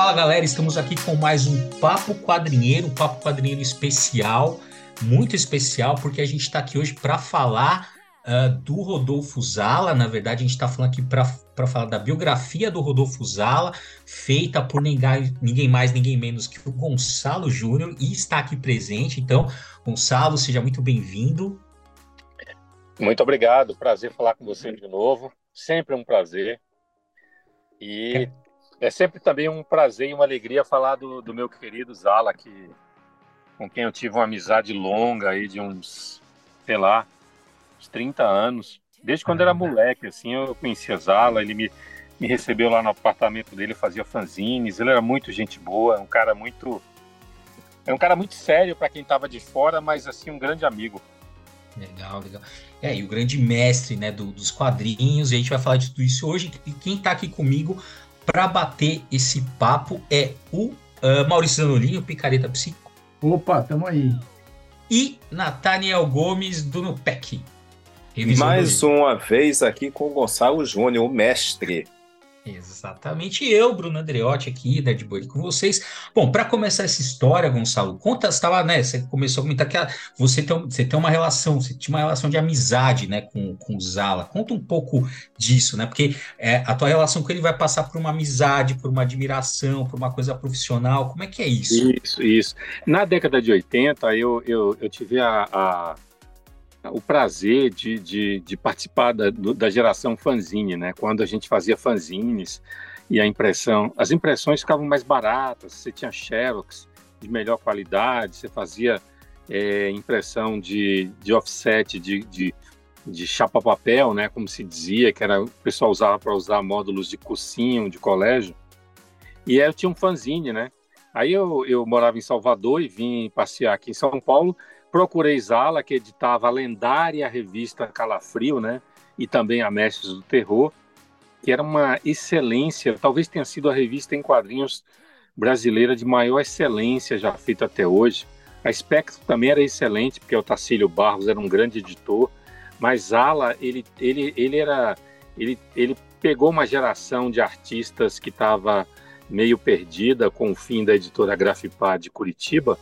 Fala galera, estamos aqui com mais um Papo Quadrinheiro, um Papo Quadrinheiro especial, muito especial, porque a gente está aqui hoje para falar uh, do Rodolfo Zala. Na verdade, a gente está falando aqui para falar da biografia do Rodolfo Zala, feita por ninguém, ninguém mais, ninguém menos que o Gonçalo Júnior, e está aqui presente. Então, Gonçalo, seja muito bem-vindo. Muito obrigado, prazer falar com você de novo. Sempre um prazer. E é, sempre também um prazer e uma alegria falar do, do meu querido Zala, que, com quem eu tive uma amizade longa aí de uns, sei lá, uns 30 anos. Desde quando era moleque, assim, eu conhecia Zala, ele me, me recebeu lá no apartamento dele, fazia fanzines, ele era muito gente boa, um cara muito... É um cara muito sério para quem estava de fora, mas assim, um grande amigo. Legal, legal. É, e o grande mestre né, do, dos quadrinhos, e a gente vai falar de tudo isso hoje. E quem está aqui comigo para bater esse papo é o uh, Maurício Zanolini, o Picareta Psico. Opa, tamo aí. E Nathaniel Gomes do Nupec. Mais uma vez aqui com o Gonçalo Júnior, o mestre. Exatamente eu, Bruno Andreotti, aqui da Boy com vocês. Bom, para começar essa história, Gonçalo, conta, estava, né? Você começou a comentar que você tem, você tem uma relação, você tinha uma relação de amizade, né, com, com o Zala. Conta um pouco disso, né? Porque é, a tua relação com ele vai passar por uma amizade, por uma admiração, por uma coisa profissional. Como é que é isso? Isso, isso. Na década de 80, eu, eu, eu tive a, a o prazer de, de, de participar da, da geração fanzine, né? Quando a gente fazia fanzines e a impressão, as impressões ficavam mais baratas, você tinha xerox de melhor qualidade, você fazia é, impressão de, de offset, de, de, de chapa papel, né? Como se dizia, que era o pessoal usava para usar módulos de cursinho, de colégio. E aí eu tinha um fanzine, né? Aí eu, eu morava em Salvador e vim passear aqui em São Paulo Procurei Zala, que editava a lendária revista Calafrio, né? E também a Mestres do Terror, que era uma excelência, talvez tenha sido a revista em quadrinhos brasileira de maior excelência já feita até hoje. A Spectro também era excelente, porque o Tacílio Barros era um grande editor, mas Zala, ele, ele, ele era ele, ele pegou uma geração de artistas que estava meio perdida com o fim da editora Grafipá de Curitiba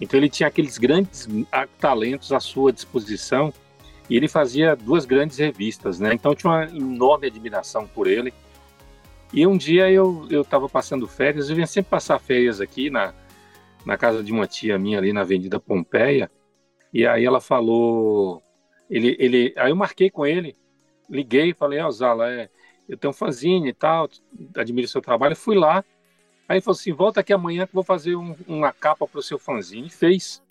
então ele tinha aqueles grandes ah, talentos à sua disposição e ele fazia duas grandes revistas, né? Então tinha uma enorme admiração por ele. E um dia eu eu estava passando férias, eu vinha sempre passar férias aqui na na casa de uma tia minha ali na Avenida Pompeia. E aí ela falou, ele ele, aí eu marquei com ele, liguei, falei, ó, oh, Zala, é, eu tenho um fanzine e tal, admiro seu trabalho, fui lá Aí ele falou assim: volta aqui amanhã que vou fazer um, uma capa para o seu fanzine. E fez.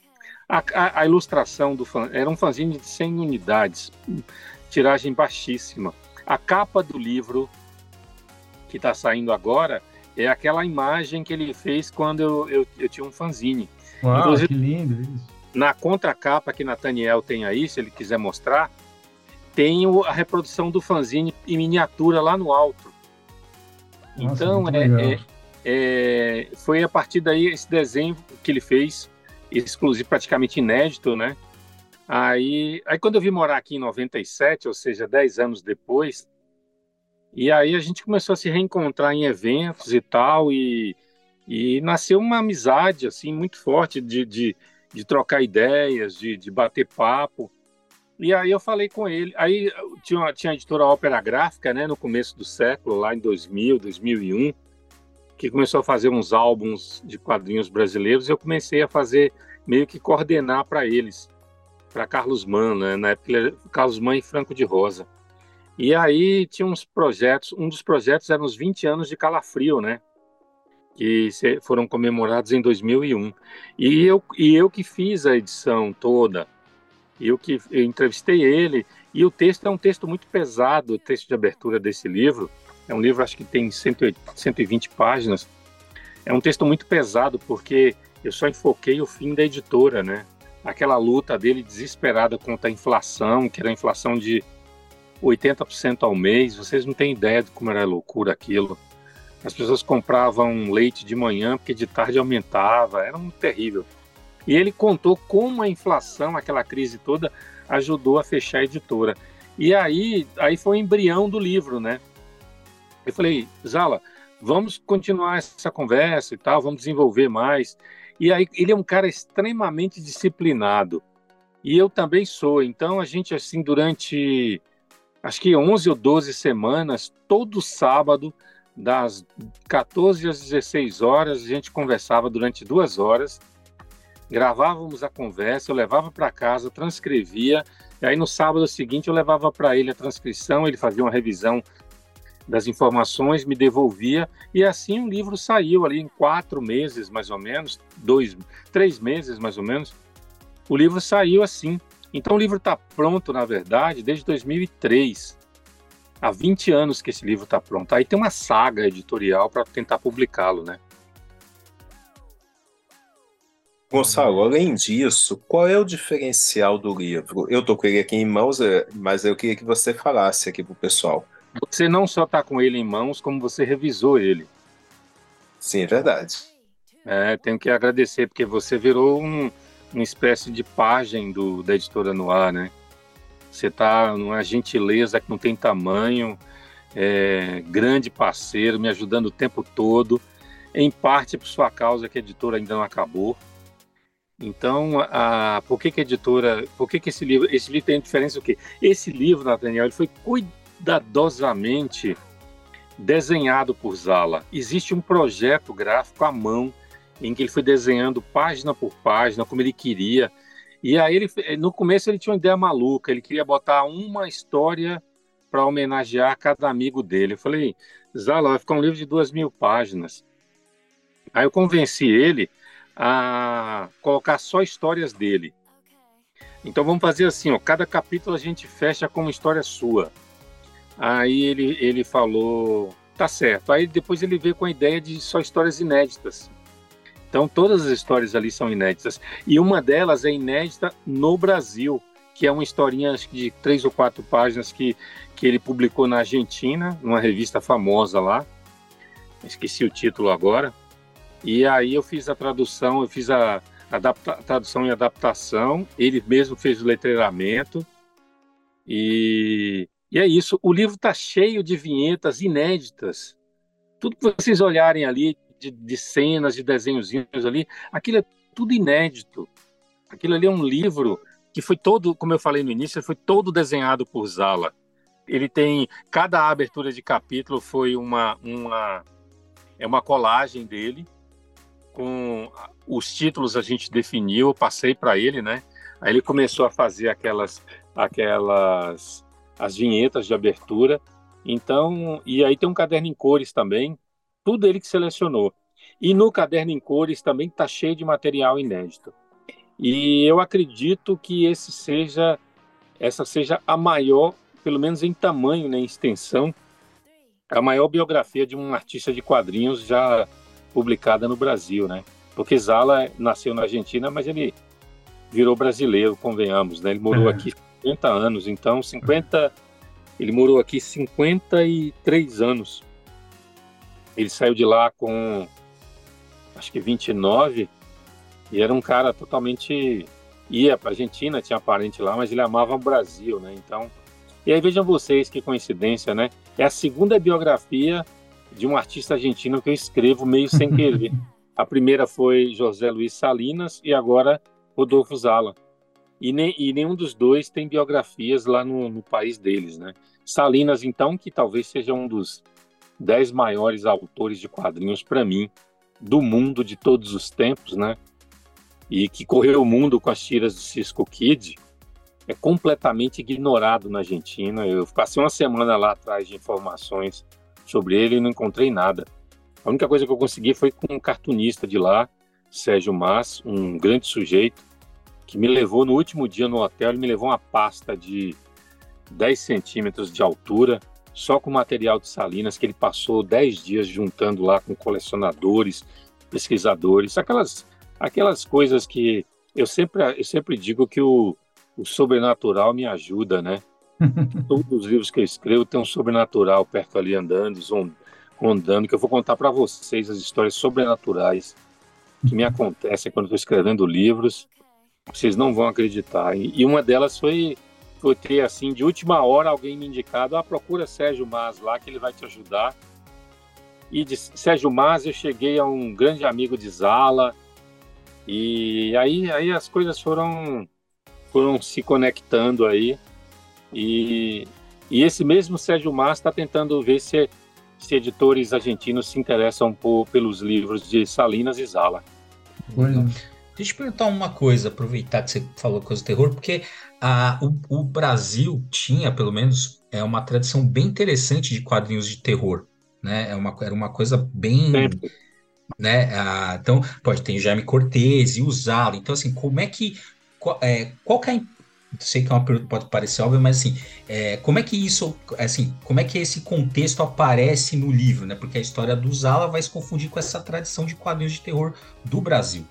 A, a, a, ilustração do fan, era um fanzine de 100 unidades, tiragem baixíssima. A capa do livro que está saindo agora é aquela imagem que ele fez quando eu, eu, eu tinha um fanzine. Uau, Inclusive, que lindo isso. Na contracapa que Nathaniel tem aí, se ele quiser mostrar, tem a reprodução do fanzine em miniatura lá no alto. Nossa, então, é, é, é, foi a partir daí esse desenho que ele fez, exclusivo, praticamente inédito, né? Aí, aí quando eu vim morar aqui em 97, ou seja, 10 anos depois, e aí a gente começou a se reencontrar em eventos e tal, e, e nasceu uma amizade, assim, muito forte de, de, de trocar ideias, de, de bater papo. E aí eu falei com ele, aí tinha, tinha a editora Ópera Gráfica, né, no começo do século, lá em 2000, 2001, que começou a fazer uns álbuns de quadrinhos brasileiros, eu comecei a fazer meio que coordenar para eles, para Carlos Mann, né? na época era Carlos Mann e Franco de Rosa. E aí tinha uns projetos, um dos projetos eram os 20 anos de Calafrio, né? Que foram comemorados em 2001. E eu, e eu que fiz a edição toda, eu que eu entrevistei ele, e o texto é um texto muito pesado, o texto de abertura desse livro, é um livro, acho que tem 120 páginas. É um texto muito pesado, porque eu só enfoquei o fim da editora, né? Aquela luta dele desesperada contra a inflação, que era a inflação de 80% ao mês. Vocês não têm ideia de como era loucura aquilo. As pessoas compravam leite de manhã porque de tarde aumentava, era muito terrível. E ele contou como a inflação, aquela crise toda, ajudou a fechar a editora. E aí, aí foi o embrião do livro, né? Eu falei, Zala, vamos continuar essa conversa e tal, vamos desenvolver mais. E aí ele é um cara extremamente disciplinado. E eu também sou. Então a gente assim durante acho que 11 ou 12 semanas, todo sábado das 14 às 16 horas, a gente conversava durante duas horas, gravávamos a conversa, eu levava para casa, transcrevia, e aí no sábado seguinte eu levava para ele a transcrição, ele fazia uma revisão das informações, me devolvia, e assim o livro saiu ali em quatro meses, mais ou menos, dois, três meses, mais ou menos, o livro saiu assim. Então o livro está pronto, na verdade, desde 2003 há 20 anos que esse livro está pronto. Aí tem uma saga editorial para tentar publicá-lo, né? Gonçalo, além disso, qual é o diferencial do livro? Eu estou com ele aqui em mãos, é, mas eu queria que você falasse aqui para o pessoal. Você não só está com ele em mãos, como você revisou ele. Sim, é verdade. É, tenho que agradecer, porque você virou um, uma espécie de página do, da editora Noir, né? Você está numa gentileza que não tem tamanho, é, grande parceiro, me ajudando o tempo todo, em parte por sua causa que a editora ainda não acabou. Então, a, por que, que a editora, por que, que esse livro, esse livro tem diferença o quê? Esse livro, Nathaniel, ele foi cuidadosamente desenhado por Zala. Existe um projeto gráfico à mão em que ele foi desenhando página por página como ele queria. E aí ele, no começo ele tinha uma ideia maluca, ele queria botar uma história para homenagear cada amigo dele. Eu falei, Zala, vai ficar um livro de duas mil páginas. Aí eu convenci ele a colocar só histórias dele. Então vamos fazer assim, ó, cada capítulo a gente fecha com uma história sua. Aí ele, ele falou, tá certo. Aí depois ele veio com a ideia de só histórias inéditas. Então todas as histórias ali são inéditas. E uma delas é inédita no Brasil, que é uma historinha de três ou quatro páginas que, que ele publicou na Argentina, numa revista famosa lá. Esqueci o título agora. E aí eu fiz a tradução, eu fiz a, adapta, tradução e adaptação, ele mesmo fez o letreiramento. E, e é isso. O livro está cheio de vinhetas inéditas. Tudo que vocês olharem ali, de, de cenas, de desenhozinhos ali, aquilo é tudo inédito. Aquilo ali é um livro que foi todo, como eu falei no início, foi todo desenhado por Zala. Ele tem cada abertura de capítulo foi uma uma é uma colagem dele com os títulos a gente definiu, eu passei para ele, né? Aí ele começou a fazer aquelas aquelas as vinhetas de abertura. Então, e aí tem um caderno em cores também, tudo ele que selecionou. E no caderno em cores também está cheio de material inédito. E eu acredito que esse seja essa seja a maior, pelo menos em tamanho, né, em extensão, a maior biografia de um artista de quadrinhos já publicada no Brasil, né? Porque Zala nasceu na Argentina, mas ele virou brasileiro, convenhamos, né? Ele morou é. aqui 50 anos, então 50 ele morou aqui 53 anos. Ele saiu de lá com acho que 29 e era um cara totalmente ia para Argentina, tinha parente lá, mas ele amava o Brasil, né? Então, e aí vejam vocês que coincidência, né? É a segunda biografia de um artista argentino que eu escrevo meio sem querer. a primeira foi José Luiz Salinas e agora Rodolfo Zala. E, nem, e nenhum dos dois tem biografias lá no, no país deles, né? Salinas, então, que talvez seja um dos dez maiores autores de quadrinhos para mim do mundo de todos os tempos, né? E que correu o mundo com as tiras do Cisco Kid, é completamente ignorado na Argentina. Eu passei uma semana lá atrás de informações sobre ele e não encontrei nada. A única coisa que eu consegui foi com um cartunista de lá, Sérgio Mas, um grande sujeito, que me levou no último dia no hotel, ele me levou uma pasta de 10 centímetros de altura, só com material de Salinas, que ele passou 10 dias juntando lá com colecionadores, pesquisadores, aquelas, aquelas coisas que eu sempre, eu sempre digo que o, o sobrenatural me ajuda, né? Todos os livros que eu escrevo tem um sobrenatural perto ali andando, rondando, que eu vou contar para vocês as histórias sobrenaturais que me acontecem quando estou escrevendo livros. Vocês não vão acreditar. E, uma delas foi foi ter assim de última hora alguém me indicado, ah, procura Sérgio Mas lá que ele vai te ajudar. e de Sérgio Mas eu cheguei a um grande amigo de Zala, e aí, aí as coisas foram, foram se conectando aí, e, e esse mesmo Sérgio Mas está tentando ver se, se editores argentinos se interessam por, pelos livros de Salinas e Zala. Deixa eu perguntar uma coisa, aproveitar que você falou coisa do terror, porque a, o, o Brasil tinha, pelo menos, é uma tradição bem interessante de quadrinhos de terror, né? É uma, era uma coisa bem... Sempre. Né? Ah, então, pode ter o Jaime Cortez e o Zalo. Então, assim, como é que... Qual, é, qual que é a sei que é uma pergunta que pode parecer óbvia, mas assim, é, como é que isso, assim, como é que esse contexto aparece no livro, né? Porque a história do Zala vai se confundir com essa tradição de quadrinhos de terror do Brasil.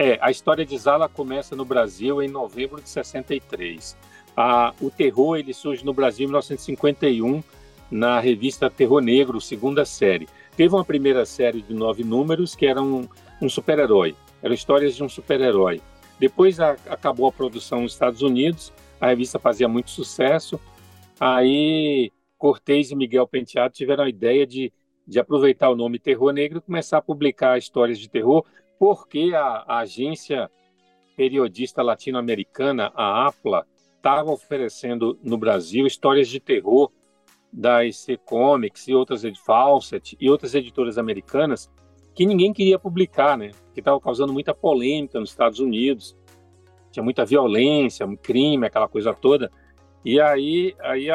É, a história de Zala começa no Brasil em novembro de 63. Ah, o terror ele surge no Brasil em 1951 na revista Terror Negro, segunda série. Teve uma primeira série de nove números que era um, um super-herói. Eram histórias de um super-herói. Depois a, acabou a produção nos Estados Unidos, a revista fazia muito sucesso. Aí Cortez e Miguel Penteado tiveram a ideia de, de aproveitar o nome Terror Negro e começar a publicar histórias de terror, porque a, a agência periodista latino-americana, a APLA, estava oferecendo no Brasil histórias de terror da EC Comics e outras Fawcett e outras editoras americanas que ninguém queria publicar, né? Que estava causando muita polêmica nos Estados Unidos, tinha muita violência, crime, aquela coisa toda. E aí, aí,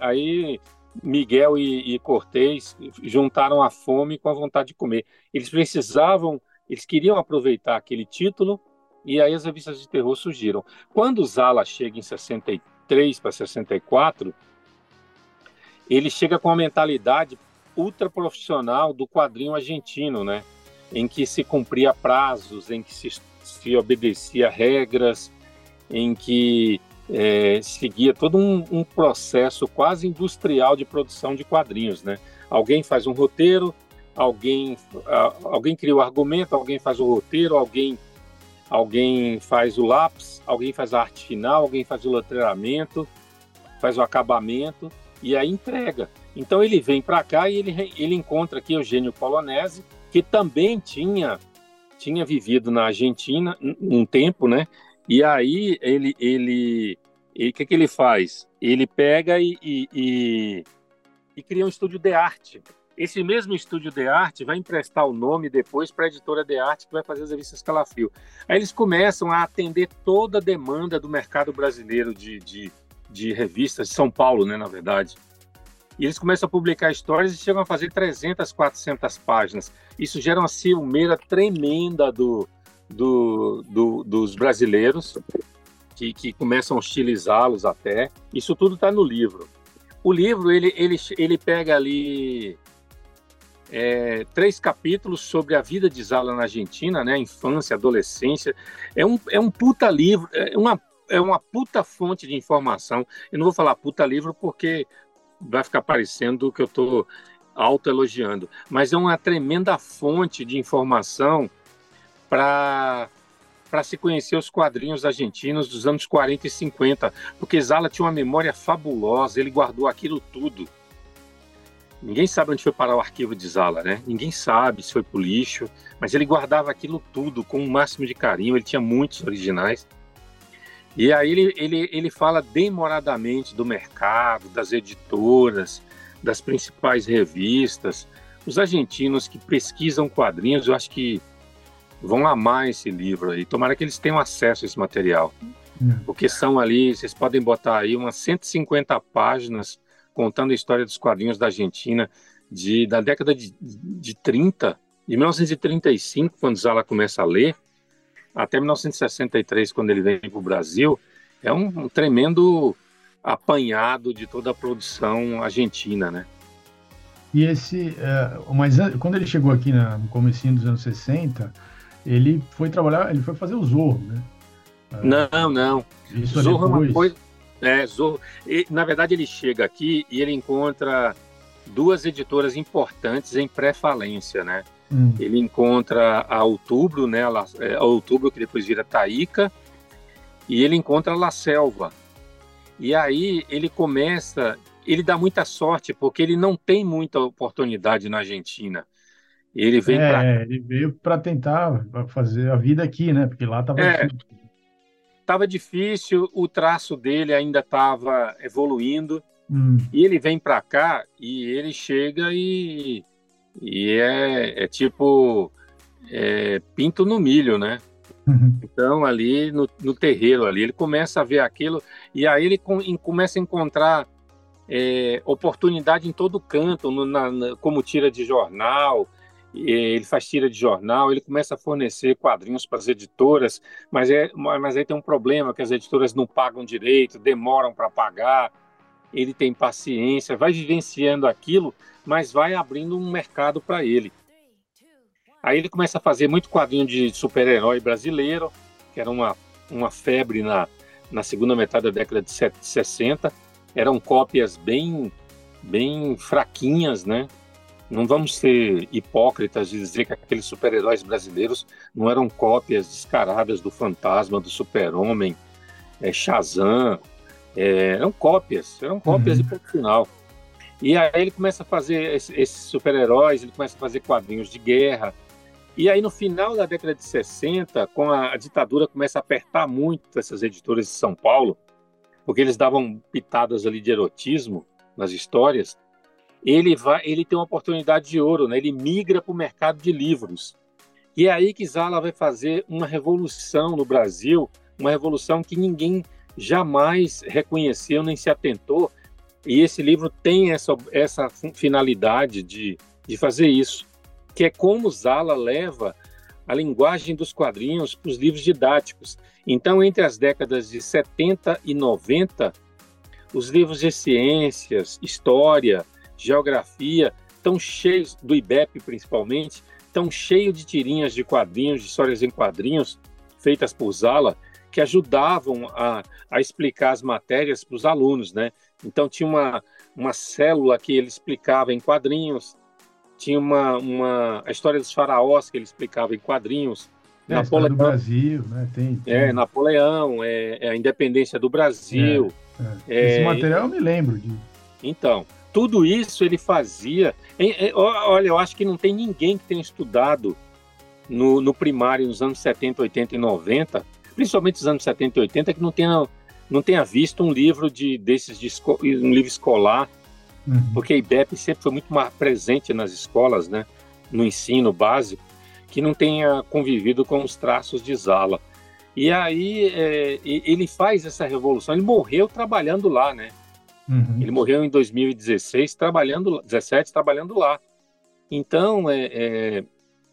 aí Miguel e, e Cortez juntaram a fome com a vontade de comer. Eles precisavam, eles queriam aproveitar aquele título e aí as revistas de terror surgiram. Quando Zala chega em 63 para 64, ele chega com a mentalidade ultra profissional do quadrinho argentino, né? Em que se cumpria prazos, em que se, se obedecia regras, em que é, seguia todo um, um, processo quase industrial de produção de quadrinhos, né? Alguém faz um roteiro, alguém alguém cria o argumento, alguém faz o roteiro, alguém alguém faz o lápis, alguém faz a arte final, alguém faz o letreiramento, faz o acabamento e aí entrega. Então ele vem para cá e ele, ele encontra aqui Eugênio Polonese, que também tinha tinha vivido na Argentina um tempo, né? E aí ele ele o que, que ele faz? Ele pega e, e, e, e cria um estúdio de arte. Esse mesmo estúdio de arte vai emprestar o nome depois para a editora de arte que vai fazer as revistas Calafrio. Aí eles começam a atender toda a demanda do mercado brasileiro de, de, de revistas, de São Paulo, né, na verdade. E eles começam a publicar histórias e chegam a fazer 300, 400 páginas. Isso gera uma ciumeira tremenda do, do, do dos brasileiros, que, que começam a hostilizá-los até. Isso tudo está no livro. O livro, ele, ele, ele pega ali é, três capítulos sobre a vida de Zala na Argentina, né? Infância, adolescência. É um, é um puta livro, é uma, é uma puta fonte de informação. Eu não vou falar puta livro porque vai ficar parecendo que eu estou autoelogiando, mas é uma tremenda fonte de informação para para se conhecer os quadrinhos argentinos dos anos 40 e 50, porque Zala tinha uma memória fabulosa, ele guardou aquilo tudo. Ninguém sabe onde foi parar o arquivo de Zala, né? Ninguém sabe se foi pro lixo, mas ele guardava aquilo tudo com o máximo de carinho, ele tinha muitos originais. E aí ele, ele, ele fala demoradamente do mercado, das editoras, das principais revistas. Os argentinos que pesquisam quadrinhos, eu acho que vão amar esse livro aí. Tomara que eles tenham acesso a esse material. Hum. Porque são ali, vocês podem botar aí umas 150 páginas contando a história dos quadrinhos da Argentina de, da década de, de 30, de 1935, quando Zala começa a ler, até 1963, quando ele vem para o Brasil, é um, um, tremendo apanhado de toda a produção argentina, né? E esse, é, mas quando ele chegou aqui na, no começo dos anos 60, ele foi trabalhar, ele foi fazer o Zorro, né? Não, não. Isso Zorro é uma coisa. É, Zorro. E, na verdade, ele chega aqui e ele encontra duas editoras importantes em pré-falência, né? Hum. Ele encontra a Outubro, né, a, é, a Outubro que depois vira Taíca, e ele encontra a La Selva. E aí ele começa ele dá muita sorte, porque ele não tem muita oportunidade na Argentina. Ele vem É, para ele veio para tentar fazer a vida aqui, né? Porque lá estava É. difícil. Tava difícil, o traço dele ainda estava evoluindo, Hum, e ele vem para cá e ele chega e, e é, é tipo é, pinto no milho, né? Então, ali no, no terreiro, ali, ele começa a ver aquilo e aí ele com- em- começa a encontrar é, oportunidade em todo canto, no- na- na- como tira de jornal, ele faz tira de jornal, ele começa a fornecer quadrinhos para as editoras, mas, é, mas aí tem um problema, que as editoras não pagam direito, demoram para pagar, ele tem paciência, vai vivenciando aquilo, mas vai abrindo um mercado para ele. Aí ele começa a fazer muito quadrinho de super-herói brasileiro, que era uma, uma febre na, na segunda metade da década de set- 60. Eram cópias bem, bem fraquinhas, né? Não vamos ser hipócritas de dizer que aqueles super-heróis brasileiros não eram cópias descaradas do Fantasma, do Super-Homem, é, Shazam. É, eram cópias, eram cópias Uhum. de ponto final. E aí ele começa a fazer esse- esses super-heróis, ele começa a fazer quadrinhos de guerra. E aí no final da década de 60, com a, a ditadura começa a apertar muito essas editoras de São Paulo, porque eles davam pitadas ali de erotismo nas histórias. Ele vai, ele tem uma oportunidade de ouro, né? Ele migra para o mercado de livros. E é aí que Zala vai fazer uma revolução no Brasil, uma revolução que ninguém jamais reconheceu nem se atentou. E esse livro tem essa, essa finalidade de, de fazer isso, que é como Zala leva a linguagem dos quadrinhos para os livros didáticos. Então, entre as décadas de 70 e 90, os livros de ciências, história, geografia, estão cheios, do IBEP principalmente, estão cheios de tirinhas de quadrinhos, de histórias em quadrinhos, feitas por Zala, que ajudavam a, a explicar as matérias para os alunos, né? Então tinha uma, uma célula que ele explicava em quadrinhos, tinha uma, uma a história dos faraós que ele explicava em quadrinhos, É, história do Napoleão, Brasil, né? Tem, tem- é, Napoleão, é, é a independência do Brasil. é. é, Esse material eu me lembro de. Então, tudo isso ele fazia. ó, olha, eu acho que não tem ninguém que tenha estudado no, no primário nos anos 70, 80 e 90, principalmente nos anos 70 e 80, que não tenha, não tenha visto um livro de, desses de esco- um livro escolar, Uhum. porque a IBEP sempre foi muito mais presente nas escolas, né, no ensino básico, que não tenha convivido com os traços de Zala. E aí é, ele faz essa revolução. Ele morreu trabalhando lá, né? Uhum. Ele morreu em 2016, trabalhando 17, trabalhando lá. Então, é, é,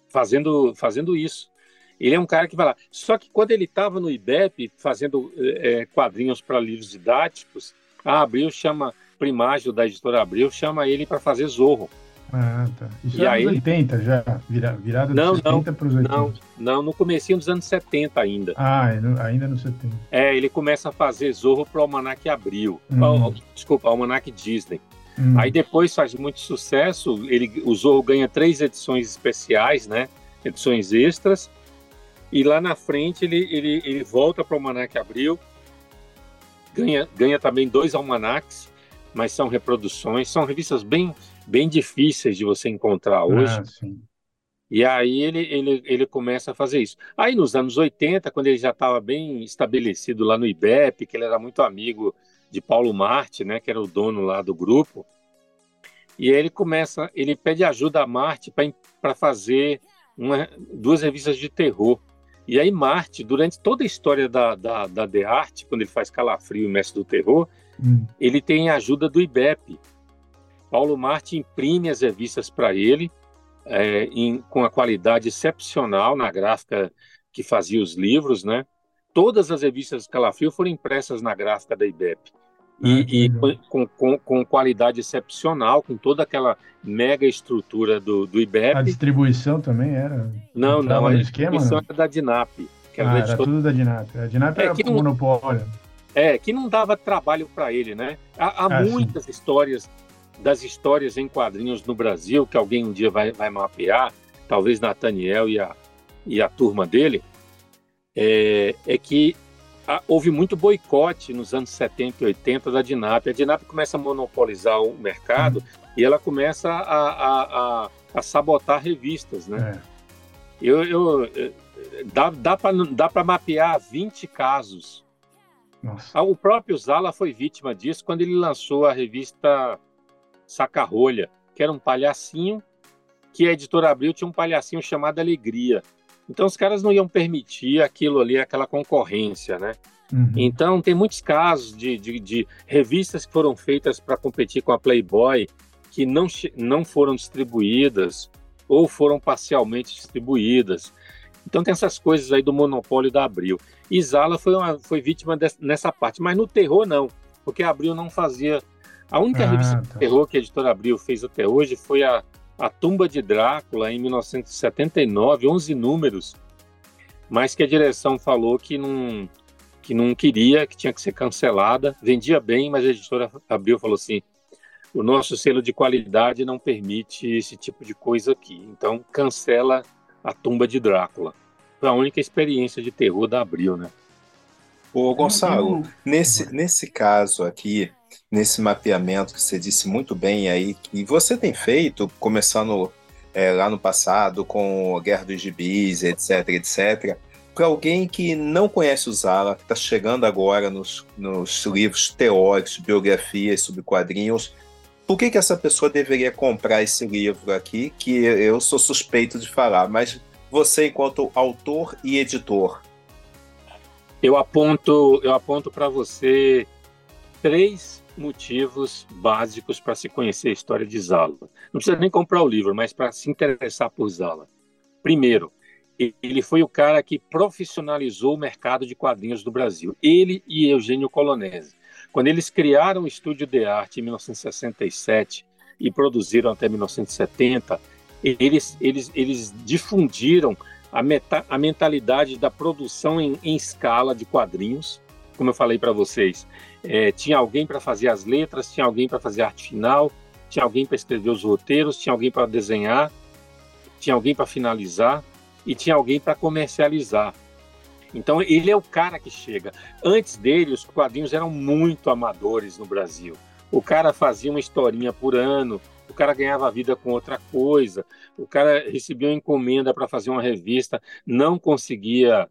fazendo fazendo isso. Ele é um cara que vai lá. Só que quando ele estava no IBEP fazendo é, é, quadrinhos para livros didáticos, a Abril chama Primágio da editora Abril chama ele para fazer Zorro. Ah, tá. Isso E é aí- nos 80 já, vira, virada Não, dos 70 para os 80. Não, não, no comecinho dos anos 70 ainda. Ah, é ainda no 70. É, ele começa a fazer Zorro para o Almanac Abril. Hum. Desculpa, Almanac Disney. Hum. Aí depois faz muito sucesso, ele, o Zorro ganha três edições especiais, né? Edições extras. E lá na frente ele, ele, ele volta para o Almanac Abril, ganha, ganha também dois almanacs, mas são reproduções, são revistas bem, bem difíceis de você encontrar hoje. Ah. E aí ele, ele, ele começa a fazer isso. Aí nos anos 80, quando ele já estava bem estabelecido lá no IBEP, que ele era muito amigo de Paulo Marte, né, que era o dono lá do grupo, e aí ele começa, ele pede ajuda a Marte para fazer uma, duas revistas de terror. E aí Marte, durante toda a história da, da, da The Art, quando ele faz Calafrio e Mestre do Terror, Hum. ele tem a ajuda do IBEP. Paulo Marte imprime as revistas para ele, é, em- com a qualidade excepcional na gráfica que fazia os livros, né? Todas as revistas Calafrio foram impressas na gráfica da IBEP. Ah, E, e legal. com, com, com qualidade excepcional, com toda aquela mega estrutura do, do IBEP. A distribuição também era. Não, não, a esquema, distribuição não? era da DINAP, que era Ah, era tudo da Dinap. A Dinap É era que um não- monopólio. É, que não dava trabalho para ele, né? Há, há Ah, sim. muitas histórias das histórias em quadrinhos no Brasil que alguém um dia vai, vai mapear, talvez Nathaniel e a, e a turma dele, é, é que houve muito boicote nos anos 70 e 80 da DINAP. A DINAP começa a monopolizar o mercado uhum. e ela começa a, a, a, a sabotar revistas, né? É. Eu, eu, dá dá para mapear 20 casos. Nossa. O próprio Zala foi vítima disso quando ele lançou a revista Sacarrolha, que era um palhacinho, que a editora Abril tinha um palhacinho chamado Alegria. Então os caras não iam permitir aquilo ali, aquela concorrência, né? Uhum. Então tem muitos casos de, de, de revistas que foram feitas para competir com a Playboy que não, não foram distribuídas ou foram parcialmente distribuídas. Então tem essas coisas aí do monopólio da Abril. E Zala foi, uma, foi vítima nessa parte, mas no terror não, porque a Abril não fazia. A única ah, revista tá. de terror que a editora Abril fez até hoje foi a a Tumba de Drácula, em 1979, 11 números, mas que a direção falou que não, que não queria, que tinha que ser cancelada. Vendia bem, mas a editora abriu e falou assim: o nosso selo de qualidade não permite esse tipo de coisa aqui. Então, cancela a Tumba de Drácula. Foi a única experiência de terror da Abril, né? Ô, Gonçalo, nesse, nesse caso aqui, nesse mapeamento que você disse muito bem aí, que você tem feito, começando é, lá no passado com a Guerra dos Gibis, etc, etc, para alguém que não conhece o Zala, que está chegando agora nos, nos livros teóricos, biografias sobre quadrinhos, por que, que essa pessoa deveria comprar esse livro aqui, que eu sou suspeito de falar, mas você, enquanto autor e editor, eu aponto, eu aponto para você três motivos básicos para se conhecer a história de Zala. Não precisa nem comprar o livro, mas para se interessar por Zala. Primeiro, ele foi o cara que profissionalizou o mercado de quadrinhos do Brasil. Ele e Eugênio Colonese. Quando eles criaram o Estúdio de Arte em 1967 e produziram até 1970, eles, eles, eles difundiram a, meta, a mentalidade da produção em, em escala de quadrinhos. Como eu falei para vocês, é, tinha alguém para fazer as letras, tinha alguém para fazer a arte final, tinha alguém para escrever os roteiros, tinha alguém para desenhar, tinha alguém para finalizar e tinha alguém para comercializar. Então ele é o cara que chega. Antes dele, os quadrinhos eram muito amadores no Brasil. O cara fazia uma historinha por ano, o cara ganhava vida com outra coisa, o cara recebia uma encomenda para fazer uma revista, não conseguia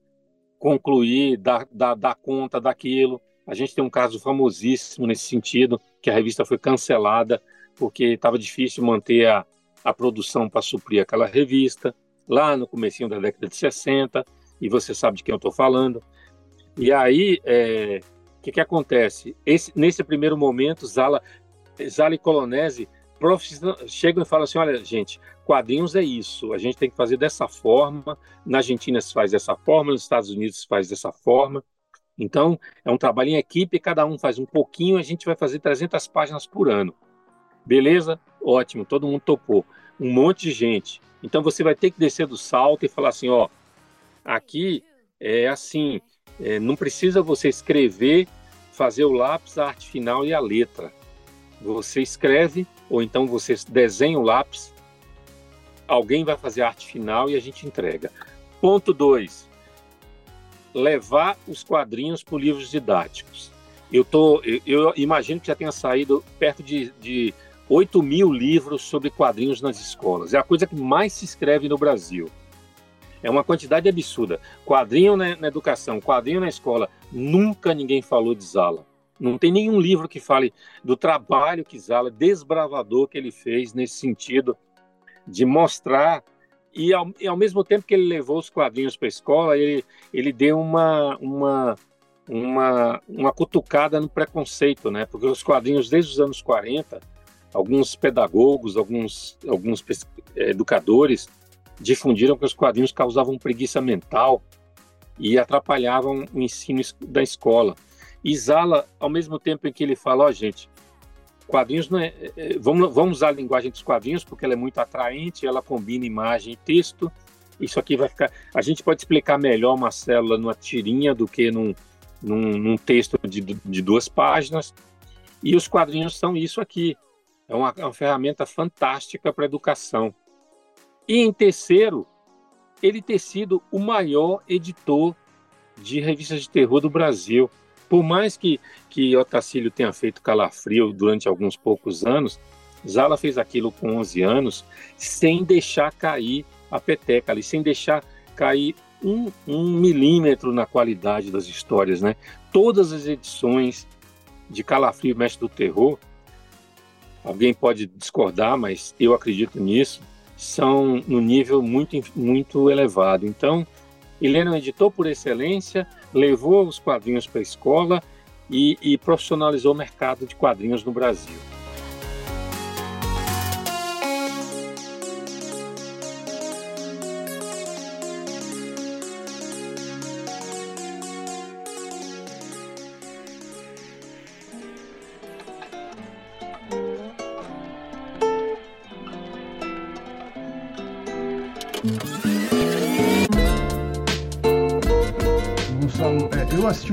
concluir, dar, dar, dar conta daquilo. A gente tem um caso famosíssimo nesse sentido, que a revista foi cancelada porque estava difícil manter a, a produção para suprir aquela revista, lá no comecinho da década de 60, e você sabe de quem eu estou falando. E aí, o é, que, que acontece? Esse, nesse primeiro momento, Zala, Zala e Colonese chegam e falam assim: olha, gente, quadrinhos é isso, a gente tem que fazer dessa forma. Na Argentina se faz dessa forma, nos Estados Unidos se faz dessa forma. Então, é um trabalho em equipe, cada um faz um pouquinho, a gente vai fazer 300 páginas por ano. Beleza? Ótimo, todo mundo topou. Um monte de gente. Então, você vai ter que descer do salto e falar assim: ó, aqui é assim, é, não precisa você escrever, fazer o lápis, a arte final e a letra. Você escreve, ou então você desenha o lápis, alguém vai fazer a arte final e a gente entrega. Ponto 2. Levar os quadrinhos para livros didáticos. Eu, tô, eu, eu, imagino que já tenha saído perto de, de 8 mil livros sobre quadrinhos nas escolas. É a coisa que mais se escreve no Brasil. É uma quantidade absurda. Quadrinho na, na educação, quadrinho na escola. Nunca ninguém falou de Zala. Não tem nenhum livro que fale do trabalho que Zala, desbravador que ele fez nesse sentido de mostrar e ao, e ao mesmo tempo que ele levou os quadrinhos para a escola, ele, ele deu uma, uma, uma, uma cutucada no preconceito, né? Porque os quadrinhos desde os anos 40, alguns pedagogos, alguns, alguns educadores difundiram que os quadrinhos causavam preguiça mental e atrapalhavam o ensino da escola. E Zala, ao mesmo tempo em que ele fala, ó, oh, gente, quadrinhos não é, é, é, vamos, vamos usar a linguagem dos quadrinhos porque ela é muito atraente, ela combina imagem e texto. Isso aqui vai ficar. A gente pode explicar melhor uma célula numa tirinha do que num, num, num texto de, de duas páginas. E os quadrinhos são isso aqui. É uma, é uma ferramenta fantástica para educação. E em terceiro, ele ter sido o maior editor de revistas de terror do Brasil. Por mais que, que Otacílio tenha feito Calafrio durante alguns poucos anos, Zala fez aquilo com 11 anos sem deixar cair a peteca ali, sem deixar cair um, um milímetro na qualidade das histórias, né? Todas as edições de Calafrio Mestre do Terror, alguém pode discordar, mas eu acredito nisso, são no nível muito, muito elevado. Então, Helena é um editor por excelência, levou os quadrinhos para a escola e, e profissionalizou o mercado de quadrinhos no Brasil.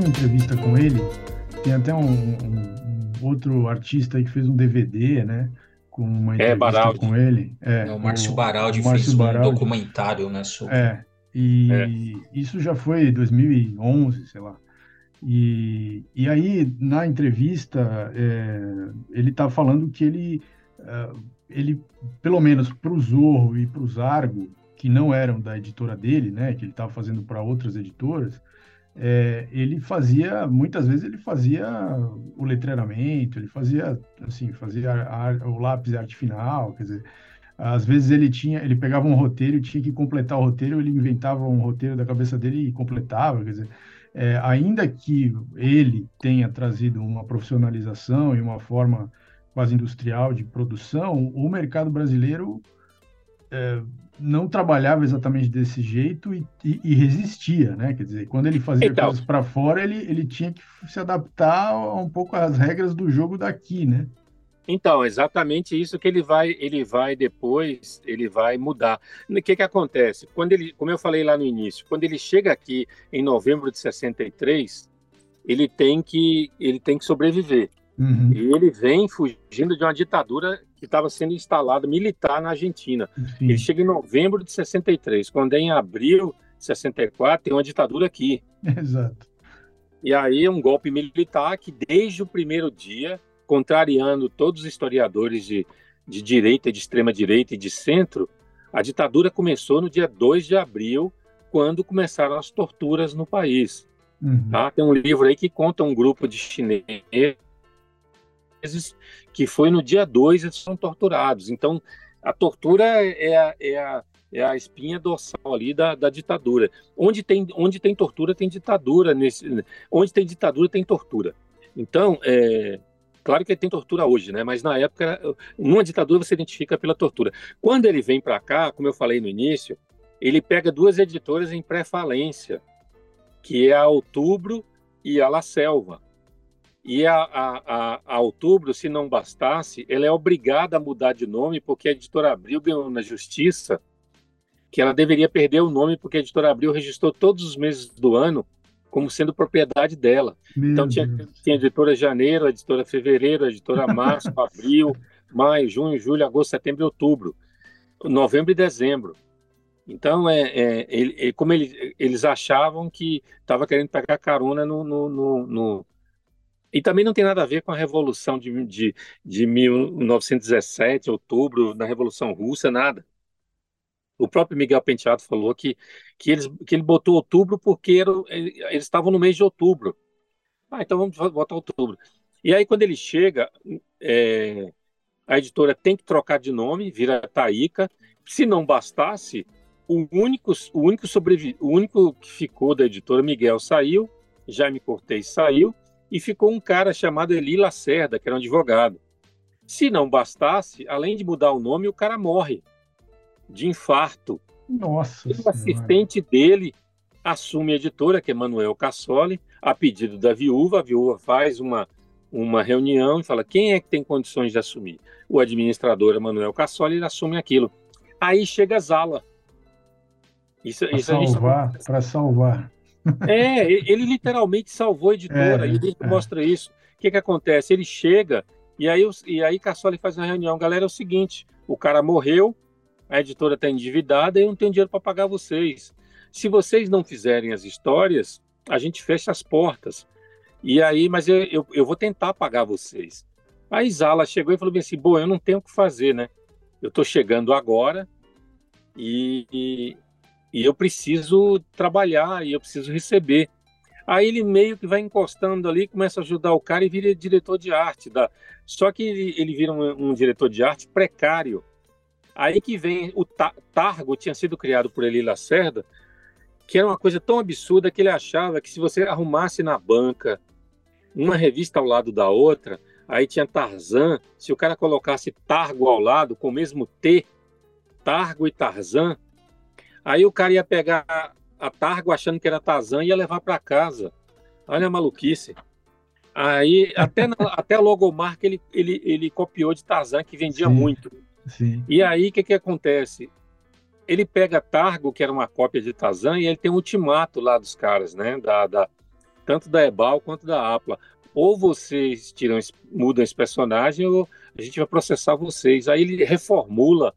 Entrevista com ele, tem até um, um, um outro artista aí que fez um DVD, né? Com uma é, entrevista é, com ele. É, é o Márcio Baraldi Márcio fez Baraldi. um documentário, né? Sobre... É, e é. isso já foi 2011, sei lá. E, e aí, na entrevista, é, ele está falando que ele, uh, ele pelo menos para o Zorro e para o Zargo, que não eram da editora dele, né, que ele estava fazendo para outras editoras, é, ele fazia, muitas vezes ele fazia o letreiramento, ele fazia, assim, fazia a, a, o lápis arte final, quer dizer, às vezes ele tinha, ele pegava um roteiro e tinha que completar o roteiro, ele inventava um roteiro da cabeça dele e completava, quer dizer, é, ainda que ele tenha trazido uma profissionalização e uma forma quase industrial de produção, o mercado brasileiro é, não trabalhava exatamente desse jeito e, e, e, resistia, né? Quer dizer, quando ele fazia então, coisas para fora, ele, ele tinha que se adaptar um pouco às regras do jogo daqui, né? Então, exatamente isso que ele vai, ele vai depois, ele vai mudar. O que que acontece? Quando ele, como eu falei lá no início, quando ele chega aqui em novembro de 63, ele tem que, ele tem que sobreviver. Uhum. E ele vem fugindo de uma ditadura que estava sendo instalada militar na Argentina. Sim. Ele chega em novembro de 63, quando é em abril de 64 tem uma ditadura aqui. Exato. E aí um golpe militar que desde o primeiro dia, contrariando todos os historiadores de, de direita, de extrema direita e de centro, a ditadura começou no dia 2 de abril, quando começaram as torturas no país. Uhum. Tá? Tem um livro aí que conta um grupo de chineses que foi no dia 2 eles são torturados. Então, a tortura é a, é a, é a espinha dorsal ali da, da ditadura. Onde tem, onde tem tortura, tem ditadura. Nesse, onde tem ditadura, tem tortura. Então, é, claro que tem tortura hoje, né? mas na época, numa ditadura você identifica pela tortura. Quando ele vem para cá, como eu falei no início, ele pega duas editoras em pré-falência, que é a Outubro e a La Selva. E a, a, a, outubro, se não bastasse, ela é obrigada a mudar de nome porque a editora Abril ganhou na justiça que ela deveria perder o nome porque a editora Abril registrou todos os meses do ano como sendo propriedade dela. Meu então tinha, tinha a editora Janeiro, a editora Fevereiro, a editora Março, Abril, Maio, Junho, Julho, Agosto, Setembro e Outubro. Novembro e Dezembro. Então, é, é ele, é, como ele, eles achavam que estava querendo pegar carona no, no, no, no e também não tem nada a ver com a Revolução de, de, de 1917, outubro, na Revolução Russa, nada. O próprio Miguel Penteado falou que, que, eles, que ele botou outubro porque era, eles estavam no mês de outubro. Ah, então vamos botar outubro. E aí, quando ele chega, é, a editora tem que trocar de nome, vira Taíca. Se não bastasse, o único, o único, sobrevi o único que ficou da editora, Miguel, saiu, Jaime Cortez saiu, e ficou um cara chamado Eli Lacerda, que era um advogado. Se não bastasse, além de mudar o nome, o cara morre de infarto. Nossa. o assistente dele assume a editora, que é Manuel Cassoli, a pedido da viúva. A viúva faz uma, uma reunião e fala: quem é que tem condições de assumir? O administrador Manuel Cassoli ele assume aquilo. Aí chega Zala. Isso, para salvar, gente... para salvar. É, ele literalmente salvou a editora, é, e ele é. mostra isso. O que, que acontece? Ele chega e aí, e aí Cassoli faz uma reunião. Galera, é o seguinte: o cara morreu, a editora está endividada e eu não tenho dinheiro para pagar vocês. Se vocês não fizerem as histórias, a gente fecha as portas. E aí, mas eu, eu, eu vou tentar pagar vocês. A Isala chegou e falou assim: bom, eu não tenho o que fazer, né? Eu estou chegando agora e, e, e, eu preciso trabalhar e eu preciso receber. Aí ele meio que vai encostando ali, começa a ajudar o cara e vira diretor de arte. Da... Só que ele, ele vira um, um diretor de arte precário. Aí que vem o Targo, tinha sido criado por Eli Lacerda, que era uma coisa tão absurda que ele achava que se você arrumasse na banca uma revista ao lado da outra, aí tinha Tarzan, se o cara colocasse Targo ao lado, com o mesmo T, Targo e Tarzan, aí o cara ia pegar a Targo achando que era Tarzan e ia levar para casa. Olha a maluquice. Aí, até, na, até a logomarca ele, ele, ele copiou de Tarzan, que vendia sim, muito. Sim. E aí, o que, que acontece? Ele pega Targo, que era uma cópia de Tarzan, e ele tem um ultimato lá dos caras, né? Da, da, tanto da Ebal quanto da Apla. Ou vocês tiram, mudam esse personagem, ou a gente vai processar vocês. Aí ele reformula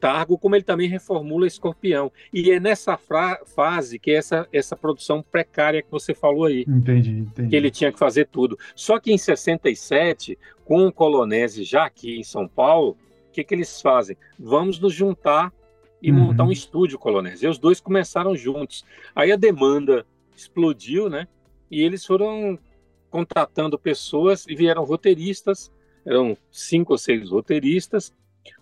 Targo, como ele também reformula Escorpião. E é nessa fase que é essa, essa produção precária que você falou aí. Entendi, entendi. Que ele tinha que fazer tudo. Só que em 67, com o Colonese já aqui em São Paulo, o que, que eles fazem? Vamos nos juntar e uhum. montar um estúdio Colonese. E os dois começaram juntos. Aí a demanda explodiu, né? e eles foram contratando pessoas e vieram roteiristas, eram cinco ou seis roteiristas,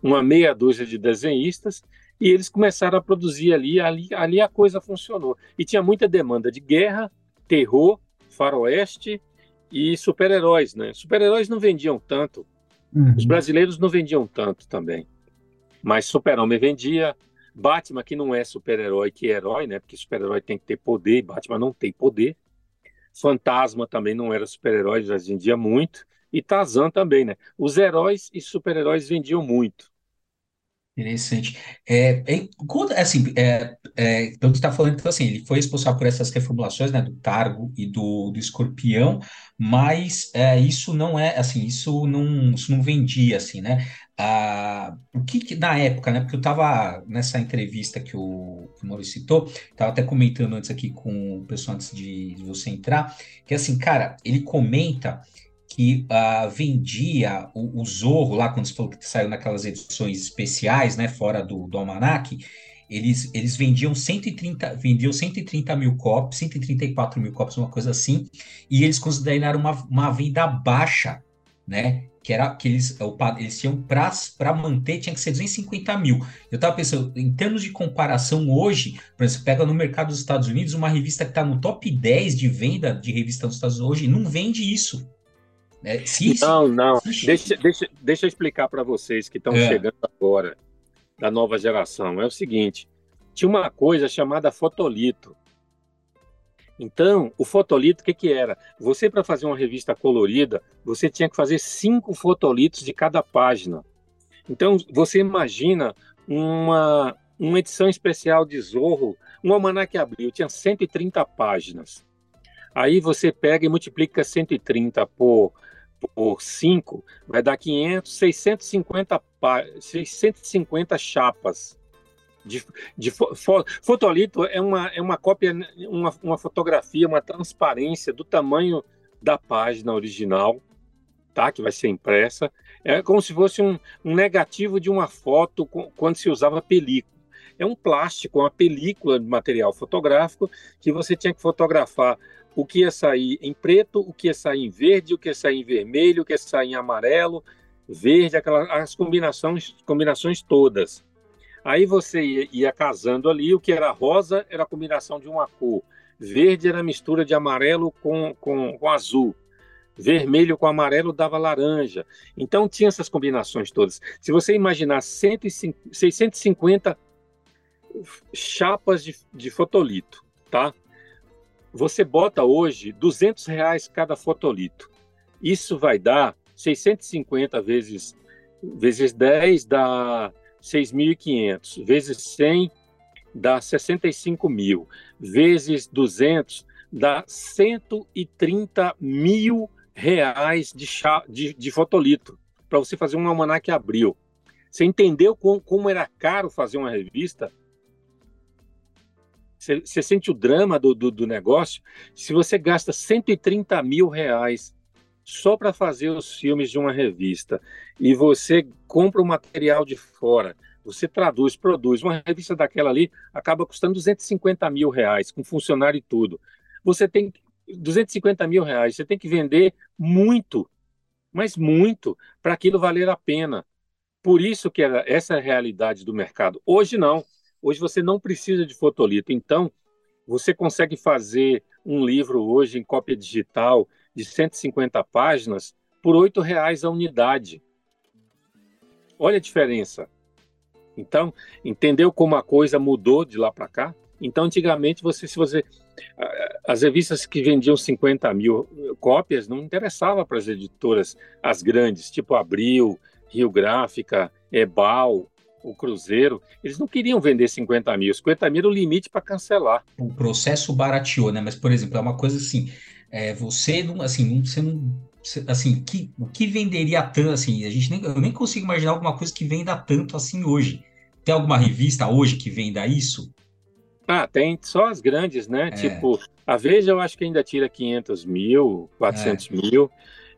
uma meia dúzia de desenhistas, e eles começaram a produzir ali, ali, ali a coisa funcionou. E tinha muita demanda de guerra, terror, faroeste e super-heróis, né? Super-heróis não vendiam tanto, uhum. os brasileiros não vendiam tanto também, mas Super-Homem vendia, Batman que não é super-herói, que é herói, né? Porque super-herói tem que ter poder, Batman não tem poder. Fantasma também não era super-herói, já vendia muito. E Tarzan também, né? Os heróis e super-heróis vendiam muito. Interessante. É, é, assim, é, é, está falando, então, assim, ele foi responsável por essas reformulações, né, do Targo e do, do Escorpião, mas é, isso não é, assim, isso não, isso não vendia, assim, né? Ah, o que, que na época, né, porque eu estava nessa entrevista que o, que o Maurício citou, estava até comentando antes aqui com o pessoal antes de, de você entrar, que assim, cara, ele comenta que uh, vendia o, o, Zorro lá, quando você falou que saiu naquelas edições especiais, né, fora do, do Almanac, eles, eles vendiam 130, vendiam 130 mil copos, 134 mil copos, uma coisa assim, e eles consideraram uma, uma venda baixa, né? Que era que eles, eles tinham para manter, tinha que ser 250 mil. Eu estava pensando, em termos de comparação hoje, por exemplo, pega no mercado dos Estados Unidos uma revista que está no top 10 de venda de revista dos Estados Unidos hoje, não vende isso. É, se, não, não. Se... Deixa, deixa, deixa eu explicar para vocês que estão é. chegando agora, da nova geração. É o seguinte: tinha uma coisa chamada fotolito. Então, o fotolito, o que, que era? Você, para fazer uma revista colorida, você tinha que fazer cinco fotolitos de cada página. Então, você imagina uma, uma edição especial de Zorro, um almanac abril, tinha 130 páginas. Aí você pega e multiplica 130 por por 5, vai dar 500, 650, 650 chapas. De, de fo, fotolito é uma, é uma cópia, uma, uma fotografia, uma transparência do tamanho da página original, tá? que vai ser impressa. É como se fosse um, um negativo de uma foto quando se usava película. É um plástico, uma película de material fotográfico que você tinha que fotografar o que ia sair em preto, o que ia sair em verde, o que ia sair em vermelho, o que ia sair em amarelo, verde, aquelas as combinações, combinações todas. Aí você ia, ia, casando ali, o que era rosa era a combinação de uma cor, verde era a mistura de amarelo com, com, com azul, vermelho com amarelo dava laranja. Então tinha essas combinações todas. Se você imaginar 150, 650 chapas de, de fotolito, tá? Você bota hoje 200 reais cada fotolito. Isso vai dar 650 vezes, vezes 10 dá 6.500, vezes 100 dá 65 mil, vezes 200 dá 130 mil reais de, chá, de, de fotolito para você fazer um almanac abril. Você entendeu como, como era caro fazer uma revista? Você, sente o drama do, do, do, negócio? Se você gasta 130 mil reais só para fazer os filmes de uma revista e você compra o material de fora, você traduz, produz, uma revista daquela ali acaba custando 250 mil reais, com funcionário e tudo. Você tem 250 mil reais, você tem que vender muito, mas muito, para aquilo valer a pena. Por isso que essa é a realidade do mercado. Hoje não. Hoje você não precisa de fotolito. Então, você consegue fazer um livro hoje em cópia digital de 150 páginas por R$ reais a unidade. Olha a diferença. Então, entendeu como a coisa mudou de lá para cá? Então, antigamente, você, se você. As revistas que vendiam 50 mil cópias não interessava para as editoras, as grandes, tipo Abril, Rio Gráfica, Ebal, o Cruzeiro, eles não queriam vender 50 mil. 50 mil era o limite para cancelar. O processo barateou, né? Mas, por exemplo, é uma coisa assim: é, você não, assim, não, você não. Assim, que, o que venderia tanto assim? A gente nem, eu nem consigo imaginar alguma coisa que venda tanto assim hoje. Tem alguma revista hoje que venda isso? Ah, tem só as grandes, né? É. Tipo, a Veja eu acho que ainda tira 500 mil, 400 é. mil.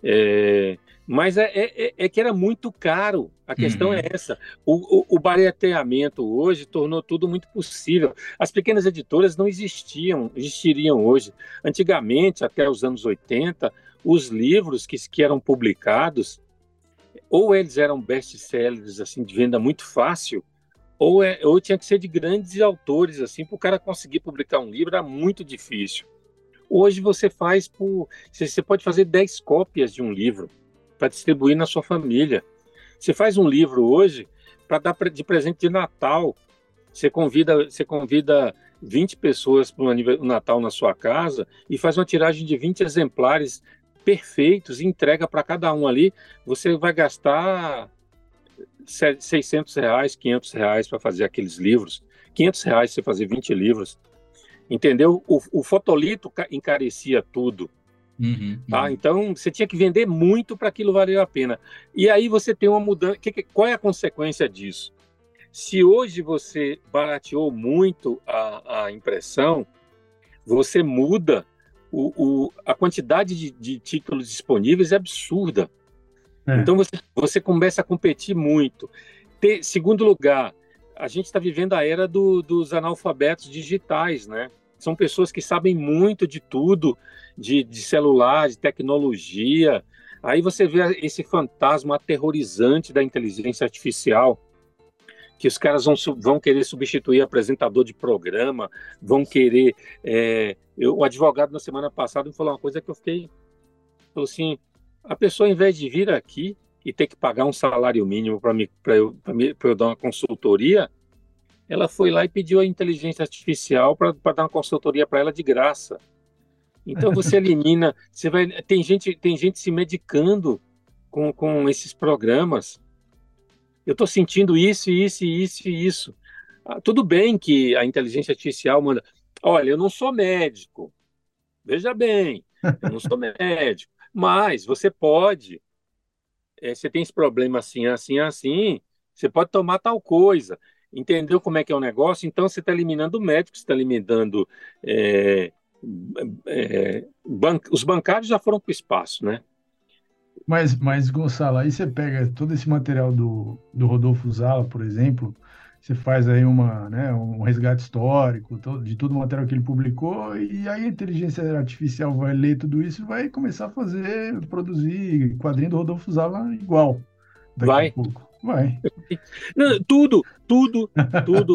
É, mas é, é, é, é, que era muito caro. A questão uhum. é essa. O, o, o barateamento hoje tornou tudo muito possível. As pequenas editoras não existiam, existiriam hoje. Antigamente, até os anos 80, os livros que, que eram publicados, ou eles eram best-sellers assim, de venda muito fácil, ou, é, ou tinha que ser de grandes autores, assim, para o cara conseguir publicar um livro era muito difícil. Hoje você faz por. Você pode fazer 10 cópias de um livro para distribuir na sua família. Você faz um livro hoje para dar de presente de Natal. Você convida, você convida 20 pessoas para o Natal na sua casa e faz uma tiragem de 20 exemplares perfeitos, entrega para cada um ali. Você vai gastar 600 reais, 500 reais para fazer aqueles livros, 500 reais você fazer 20 livros, entendeu? O, o fotolito encarecia tudo. Uhum, tá? Uhum. Então você tinha que vender muito para aquilo valer a pena. E aí você tem uma mudança. Que, que, qual é a consequência disso? Se hoje você barateou muito a, a impressão, você muda o, o, a quantidade de, de títulos disponíveis é absurda. É. Então você, você começa a competir muito. Ter, segundo lugar, a gente está vivendo a era do, dos analfabetos digitais, né? São pessoas que sabem muito de tudo, de, de celular, de tecnologia. Aí você vê esse fantasma aterrorizante da inteligência artificial, que os caras vão, vão querer substituir apresentador de programa, vão querer. É, eu, o advogado na semana passada me falou uma coisa que eu fiquei. Falou assim: a pessoa, em vez de vir aqui e ter que pagar um salário mínimo para eu, eu dar uma consultoria, ela foi lá e pediu a inteligência artificial para dar uma consultoria para ela de graça. Então você elimina, você vai, tem gente, tem gente se medicando com, com esses programas. Eu estou sentindo isso, isso, isso isso. Ah, tudo bem que a inteligência artificial manda, olha, eu não sou médico. Veja bem, eu não sou médico. Mas você pode, é, você tem esse problema assim, assim, assim, você pode tomar tal coisa. Entendeu como é que é o negócio? Então você está eliminando o médico, você está eliminando. É, é, ban os bancários já foram para o espaço, né? Mas, mas, Gonçalo, aí você pega todo esse material do, do Rodolfo Zala, por exemplo, você faz aí uma, né, um resgate histórico de todo o material que ele publicou, e aí a inteligência artificial vai ler tudo isso e vai começar a fazer, produzir quadrinho do Rodolfo Zala igual. vai. Vai. Não, tudo, tudo, tudo,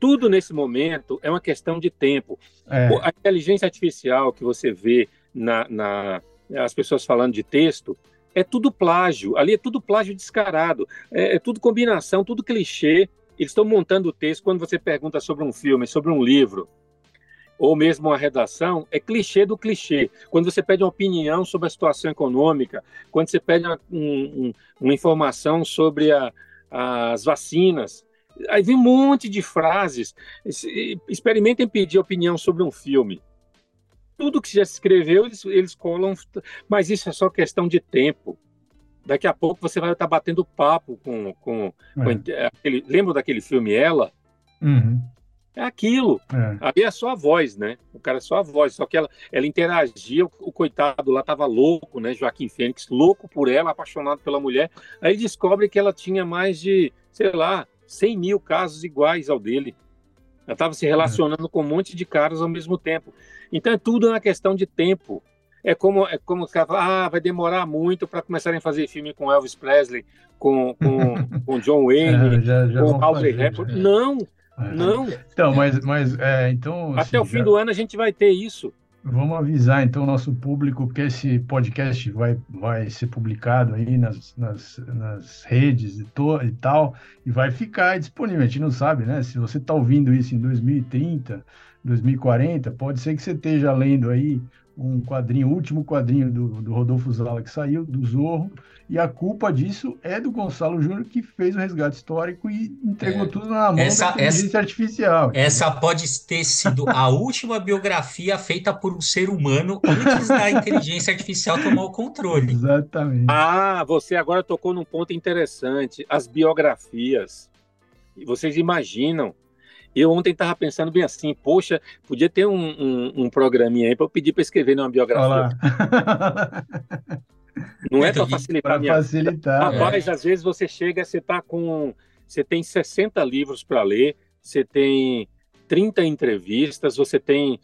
tudo nesse momento é uma questão de tempo. É. A inteligência artificial que você vê na, na, as pessoas falando de texto é tudo plágio. Ali é tudo plágio descarado. É, é tudo combinação, tudo clichê eles estão montando o texto quando você pergunta sobre um filme, sobre um livro, ou mesmo uma redação, é clichê do clichê. Quando você pede uma opinião sobre a situação econômica, quando você pede uma, um, uma informação sobre a, as vacinas, aí vem um monte de frases. Experimentem pedir opinião sobre um filme. Tudo que já se escreveu, eles, eles colam, mas isso é só questão de tempo. Daqui a pouco você vai estar batendo papo com. com, é. com aquele, lembra daquele filme Ela? Uhum. É aquilo. É. Ali é só a voz, né? O cara é só a voz. Só que ela, ela interagia, o, o coitado lá tava louco, né? Joaquim Fênix, louco por ela, apaixonado pela mulher. Aí descobre que ela tinha mais de, sei lá, 100 mil casos iguais ao dele. Ela estava se relacionando é. com um monte de caras ao mesmo tempo. Então é tudo uma questão de tempo. É como é como cara fala, ah, vai demorar muito para começarem a fazer filme com Elvis Presley, com, com, com John Wayne, é, já, já com Audrey Hepburn. Não, é. Não. Então, mas, mas é, então. Até assim, o fim já... do ano a gente vai ter isso. Vamos avisar então o nosso público que esse podcast vai, vai ser publicado aí nas, nas, nas redes e, to, e tal, e vai ficar disponível. A gente não sabe, né? Se você está ouvindo isso em 2030, 2040, pode ser que você esteja lendo aí um quadrinho, o último quadrinho do, do Rodolfo Zala que saiu, do Zorro, e a culpa disso é do Gonçalo Júnior, que fez o resgate histórico e entregou é. tudo na mão essa, da inteligência essa, artificial. Essa pode ter sido a última biografia feita por um ser humano antes da inteligência artificial tomar o controle. Exatamente. Ah, você agora tocou num ponto interessante. As biografias. Vocês imaginam eu ontem estava pensando bem assim, poxa, podia ter um, um, um programinha aí para eu pedir para escrever numa biografia. Não é para facilitar a minha facilitar, Rapaz, é. às vezes você chega, você tá com. Você tem 60 livros para ler, você tem 30 entrevistas, você tem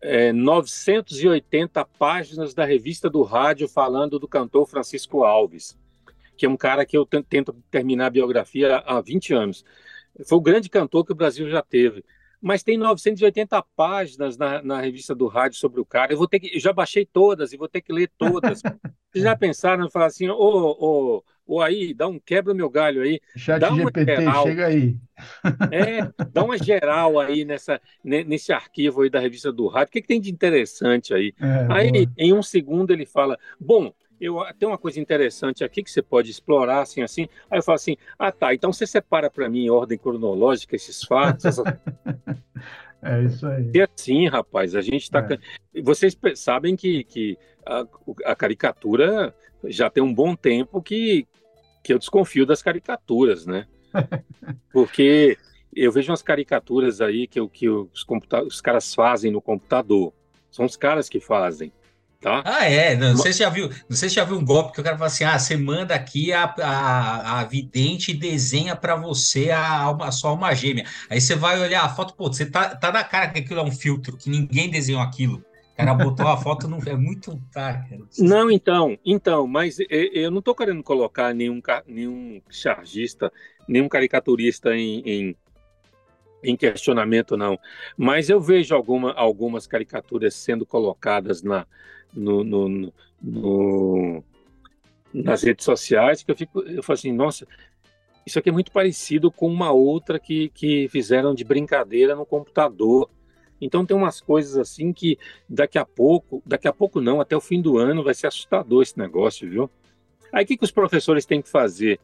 é, 980 páginas da revista do rádio falando do cantor Francisco Alves, que é um cara que eu tento terminar a biografia há 20 anos. Foi o grande cantor que o Brasil já teve. Mas tem 980 páginas na, na revista do rádio sobre o cara. Eu vou ter que, já baixei todas e vou ter que ler todas. Vocês já pensaram em falar assim, ô, ô, ô, aí, dá um quebra meu galho aí. Chat dá GPT, geral, chega aí. É, dá uma geral aí nessa, nesse arquivo aí da revista do rádio. O que, que tem de interessante aí? É, aí, boa. em um segundo, ele fala: Bom, eu tem uma coisa interessante aqui que você pode explorar assim assim. Aí eu falo assim: "Ah, tá, então você separa para mim em ordem cronológica esses fatos". é isso aí. E assim, rapaz, a gente está é. Vocês sabem que, que a, a, caricatura já tem um bom tempo que que eu desconfio das caricaturas, né? Porque eu vejo umas caricaturas aí que, que os, os caras fazem no computador. São os caras que fazem. Tá? Ah, é. Não, não, sei se já viu, não sei se já viu um golpe que o cara fala assim: ah, você manda aqui a, a, a vidente e desenha para você a, alma, a sua alma gêmea. Aí você vai olhar a foto, pô, você tá, tá na cara que aquilo é um filtro, que ninguém desenhou aquilo. O cara botou a foto, não é muito. Tá, não, então, então, mas eu não tô querendo colocar nenhum, nenhum chargista, nenhum caricaturista em, em em questionamento, não. Mas eu vejo alguma, algumas caricaturas sendo colocadas na, no, no, no, nas redes sociais que eu fico, eu falo assim, nossa, isso aqui é muito parecido com uma outra que, que fizeram de brincadeira no computador. Então tem umas coisas assim que daqui a pouco, daqui a pouco não, até o fim do ano vai ser assustador esse negócio, viu? Aí o que, que os professores têm que fazer?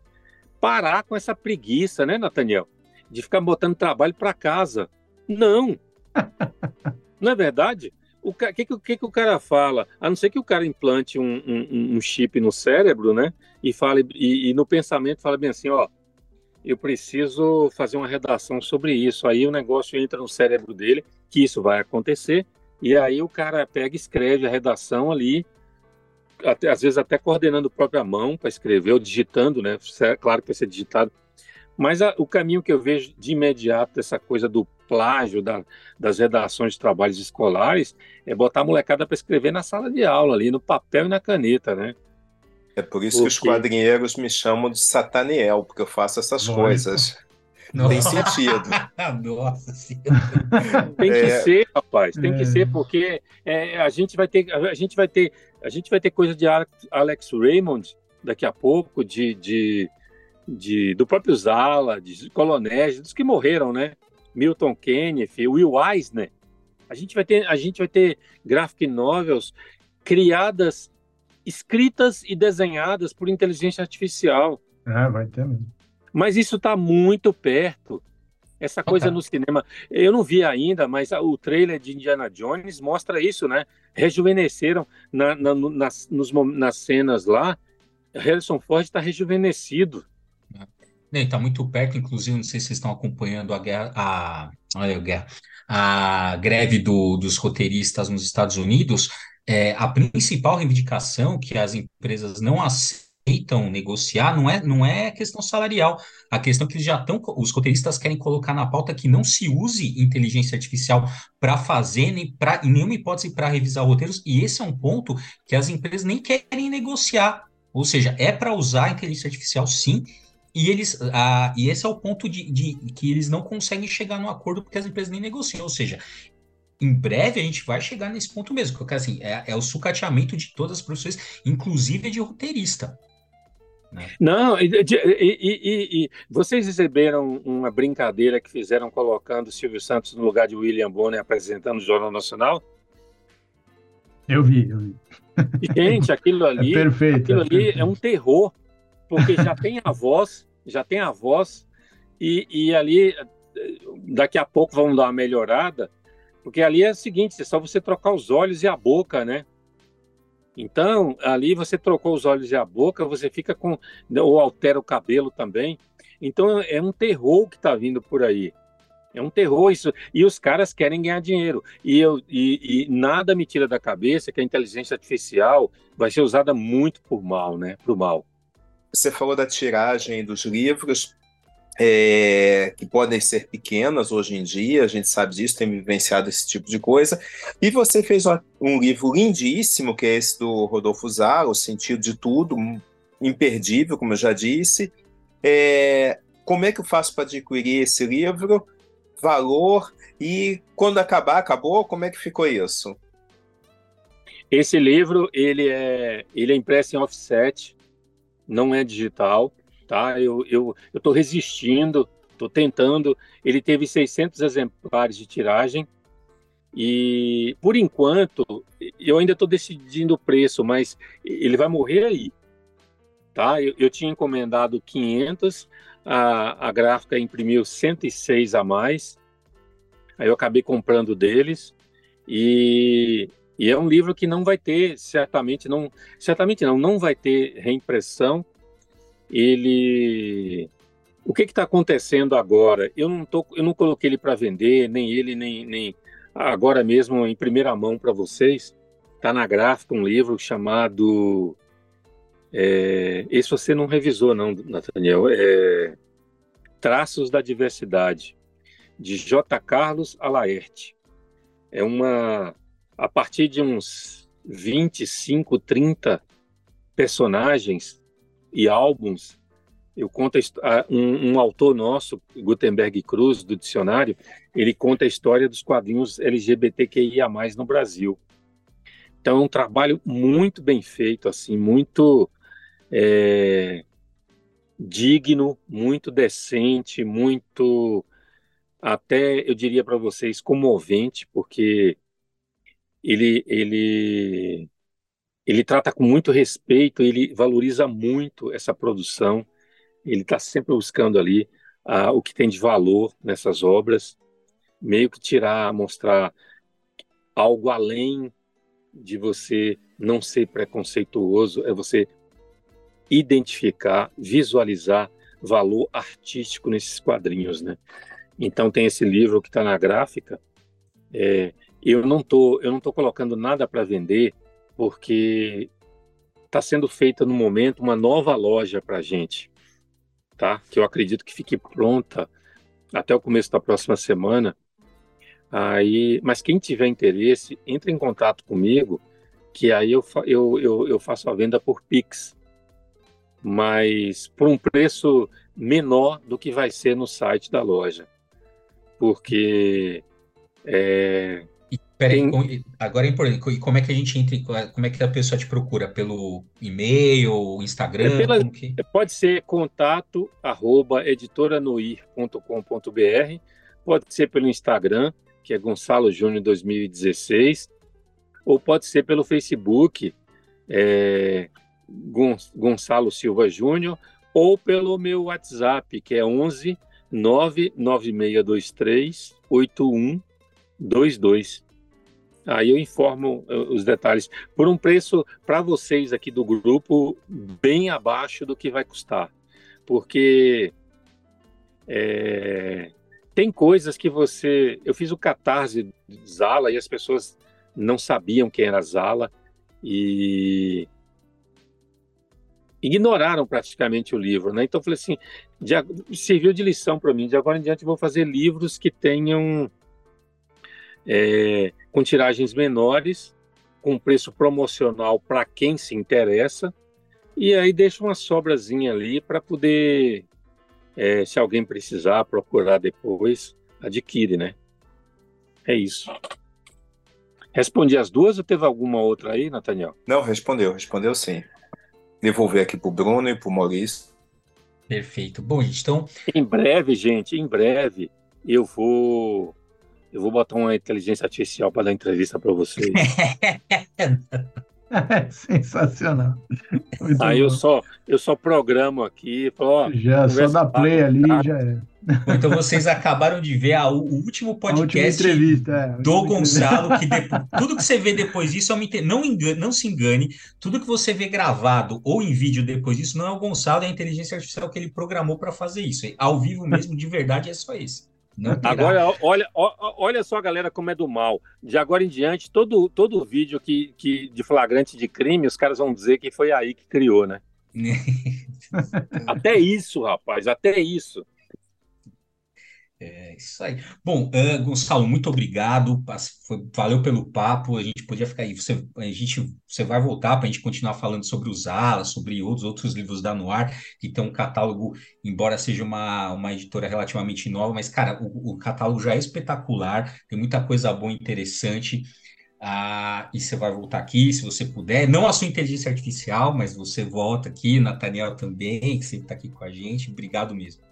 Parar com essa preguiça, né, Nathaniel? De ficar botando trabalho para casa. Não! Não é verdade? O que, que, que, o cara fala? A não ser que o cara implante um, um, um chip no cérebro, né? E, fale, e, e, no pensamento fala bem assim, ó, eu preciso fazer uma redação sobre isso. Aí o negócio entra no cérebro dele, que isso vai acontecer, e aí o cara pega e escreve a redação ali, até, às vezes até coordenando a própria mão para escrever, ou digitando, né? Claro que vai ser digitado. Mas a, o caminho que eu vejo de imediato, essa coisa do plágio da, das redações de trabalhos escolares é botar a molecada para escrever na sala de aula, ali no papel e na caneta, né? É por isso porque... que os quadrinheiros me chamam de Sataniel, porque eu faço essas Nossa. coisas. Nossa. Tem sentido. Nossa senhora. Tem que é... ser, rapaz. Tem que é. ser, porque é, a gente vai ter, a gente vai ter, a gente vai ter coisa de Alex Raymond daqui a pouco, de, de, de do próprio Zala, de colonéis, dos que morreram, né? Milton Kenneth, Will Eisner. A gente vai ter, a gente vai ter graphic novels criadas, escritas e desenhadas por inteligência artificial. É, vai ter mesmo. Mas isso está muito perto. Essa coisa no cinema, eu não vi ainda, mas o trailer de Indiana Jones mostra isso, né? Rejuvenesceram na, na, nas, nos, nas cenas lá. Harrison Ford está rejuvenescido. Está muito perto, inclusive, não sei se vocês estão acompanhando a, guerra, a, olha, a, a greve do, dos roteiristas nos Estados Unidos. É, a principal reivindicação que as empresas não aceitam negociar não é, não é questão salarial. A questão é que eles já estão, os roteiristas querem colocar na pauta que não se use inteligência artificial para fazer, nem pra, em nenhuma hipótese para revisar roteiros, e esse é um ponto que as empresas nem querem negociar. Ou seja, é para usar a inteligência artificial sim, e eles, ah, e esse é o ponto de, de, que eles não conseguem chegar no acordo porque as empresas nem negociam. Ou seja, em breve a gente vai chegar nesse ponto mesmo, porque assim, é, é o sucateamento de todas as profissões, inclusive de roteirista. Né? Não, e, e, e, vocês receberam uma brincadeira que fizeram colocando o Silvio Santos no lugar de William Bonner apresentando o Jornal Nacional? Eu vi, eu vi. Gente, aquilo é ali, é perfeito, aquilo é ali perfeito. é um terror, porque já tem a voz, já tem a voz, e, e ali daqui a pouco vamos dar uma melhorada, porque ali é o seguinte, é só você trocar os olhos e a boca, né? Então, ali você trocou os olhos e a boca, você fica com. ou altera o cabelo também. Então, é um terror que está vindo por aí. É um terror isso. E os caras querem ganhar dinheiro. E, eu, e, e nada me tira da cabeça que a inteligência artificial vai ser usada muito por mal, né? Para o mal. Você falou da tiragem dos livros é, que podem ser pequenas hoje em dia, a gente sabe disso, tem vivenciado esse tipo de coisa. E você fez um livro lindíssimo, que é esse do Rodolfo Zara, O Sentido de Tudo, imperdível, como eu já disse. É, como é que eu faço para adquirir esse livro? Valor e quando acabar, acabou? Como é que ficou isso? Esse livro ele é ele é impresso em offset, não é digital tá? Eu eu estou resistindo, estou tentando. Ele teve 600 exemplares de tiragem e, por enquanto, eu ainda estou decidindo o preço, mas ele vai morrer aí, tá? Eu, eu tinha encomendado 500, a, a gráfica imprimiu 106 a mais, aí eu acabei comprando deles e e é um livro que não vai ter, certamente não, certamente não, não vai ter reimpressão, ele o que está acontecendo agora? Eu não, tô, eu não coloquei ele para vender, nem ele, nem, nem agora mesmo em primeira mão para vocês. Está na gráfica um livro chamado. É, esse você não revisou, não, Nathaniel. É, Traços da Diversidade, de J. Carlos Alaerte. É uma. A partir de uns 25, 30 personagens e álbuns. Eu conto um, um, autor nosso, Gutenberg Cruz, do dicionário, ele conta a história dos quadrinhos LGBTQIA+ no Brasil. Então, é um trabalho muito bem feito, assim, muito é, digno, muito decente, muito até eu diria para vocês comovente, porque ele ele ele trata com muito respeito, ele valoriza muito essa produção, ele está sempre buscando ali o que tem de valor nessas obras, meio que tirar, mostrar algo além de você não ser preconceituoso, é você identificar, visualizar valor artístico nesses quadrinhos, né? Então tem esse livro que está na gráfica. É, eu não tô, eu não tô colocando nada para vender porque está sendo feita no momento uma nova loja para gente, tá? Que eu acredito que fique pronta até o começo da próxima semana. Aí, mas quem tiver interesse, entre em contato comigo, que aí eu, eu, eu, eu faço a venda por Pix, mas por um preço menor do que vai ser no site da loja, porque é, Peraí, Tem... agora é importante. E como é que a gente entra? Como é que a pessoa te procura? Pelo e-mail, Instagram? É pela, que... Pode ser contato arroba editoranoir.com.br, pode ser pelo Instagram, que é Gonçalo Júnior 2016, ou pode ser pelo Facebook, é, Gonçalo Silva Júnior, ou pelo meu WhatsApp, que é 11 99623 8122. Aí eu informo eh, os detalhes por um preço para vocês aqui do grupo bem abaixo do que vai custar, porque É, tem coisas que você. Eu fiz o catarse Zala e as pessoas não sabiam quem era Zala e ignoraram praticamente o livro, né? Então eu falei assim, de, serviu de lição para mim. De agora em diante vou fazer livros que tenham é, com tiragens menores, com preço promocional para quem se interessa, e aí deixa uma sobrazinha ali para poder é, se alguém precisar procurar depois, adquire, né? É isso. Respondi as duas ou teve alguma outra aí, Nathaniel? Não, respondeu, respondeu sim. Devolver aqui para o Bruno e para o Maurício. Perfeito. Bom, então. Em breve, gente, em breve, eu vou. Eu vou botar uma inteligência artificial para dar entrevista para vocês. Sensacional. Muito Aí bom. eu só, eu só programo aqui. Falo, ó, já, só dá play ali já é. Então vocês acabaram de ver a, o último podcast é, do Gonçalo, que depois, tudo que você vê depois disso, é não, engane, não se engane, tudo que você vê gravado ou em vídeo depois disso não é o Gonçalo, é a inteligência artificial que ele programou para fazer isso. Ao vivo mesmo, de verdade, é só esse. Agora, olha, olha só a galera como é do mal. De agora em diante, todo, todo vídeo que, que de flagrante de crime, os caras vão dizer que foi aí que criou, né? até isso, rapaz, até isso. É isso aí. Bom, uh, Gonçalo, muito obrigado. Foi, valeu pelo papo. A gente podia ficar aí. Você, a gente, você vai voltar para a gente continuar falando sobre os alas, sobre outros outros livros da Noir, que tem um catálogo, embora seja uma, uma editora relativamente nova, mas, cara, o, o catálogo já é espetacular, tem muita coisa boa e interessante. Ah, e você vai voltar aqui, se você puder. Não a sua inteligência artificial, mas você volta aqui, Nathaniel também, que sempre está aqui com a gente. Obrigado mesmo.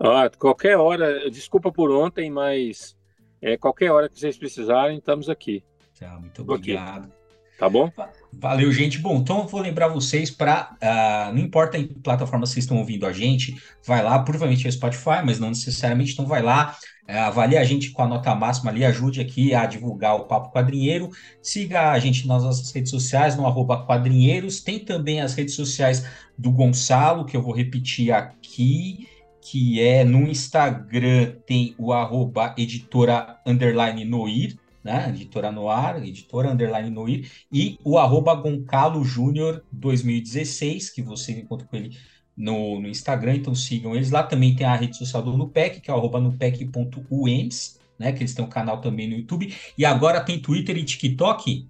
Ah, qualquer hora, desculpa por ontem, mas é, qualquer hora que vocês precisarem, estamos aqui. Tá, muito obrigado. Tá bom? Valeu, gente. Bom, então eu vou lembrar vocês para. Uh, ah, não importa em que plataforma vocês estão ouvindo a gente, vai lá, provavelmente é Spotify, mas não necessariamente, então vai lá, uh, avalie a gente com a nota máxima ali, ajude aqui a divulgar o Papo Quadrinheiro. Siga a gente nas nossas redes sociais, no arroba quadrinheiros. Tem também as redes sociais do Gonçalo, que eu vou repetir aqui que é no Instagram tem o arroba editora underline noir, né? Editora Noir, editora underline noir, e o arroba Goncalo Júnior 2016, que você encontra com ele no, no, Instagram, então sigam eles. Lá também tem a rede social do Nupec, que é o arroba nupec.uems, né? Que eles têm um canal também no YouTube. E agora tem Twitter e TikTok.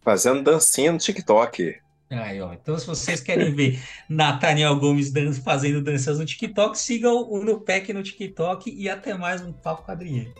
Fazendo dancinha no TikTok. Aí, ó. Então, se vocês querem ver Nathaniel Gomes dan fazendo danças no TikTok, sigam o Nupec no TikTok e até mais um Papo Quadrinheiro.